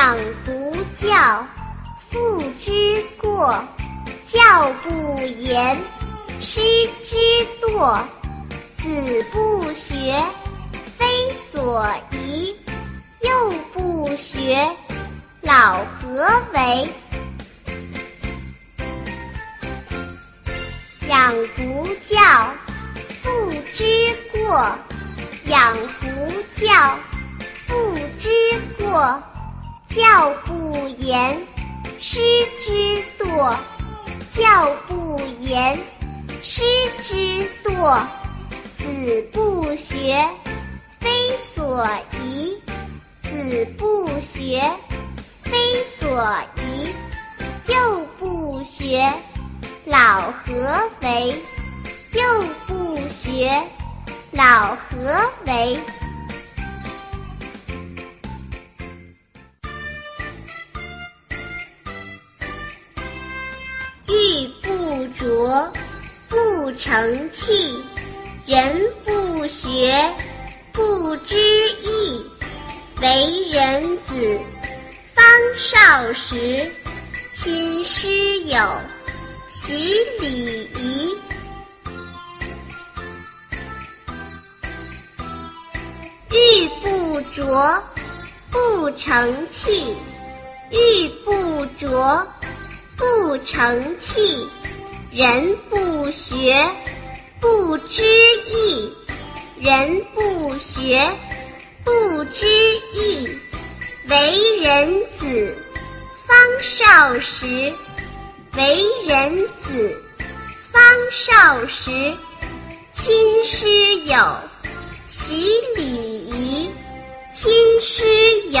养不教，父之过；教不严，师之惰。子不学，非所宜；幼不学，老何为？养不教，父之过；养不教，教不严，师之惰；教不严，师之惰。子不学，非所宜；子不学，非所宜；幼不学，老何为？幼不学，老何为？成器。人不学，不知义。为人子，方少时，亲师友，习礼仪。玉不琢，不成器。玉不琢，不成器。人不学。不知义，人不学，不知义。为人子，方少时。为人子，方少时。亲师友，习礼仪。亲师友，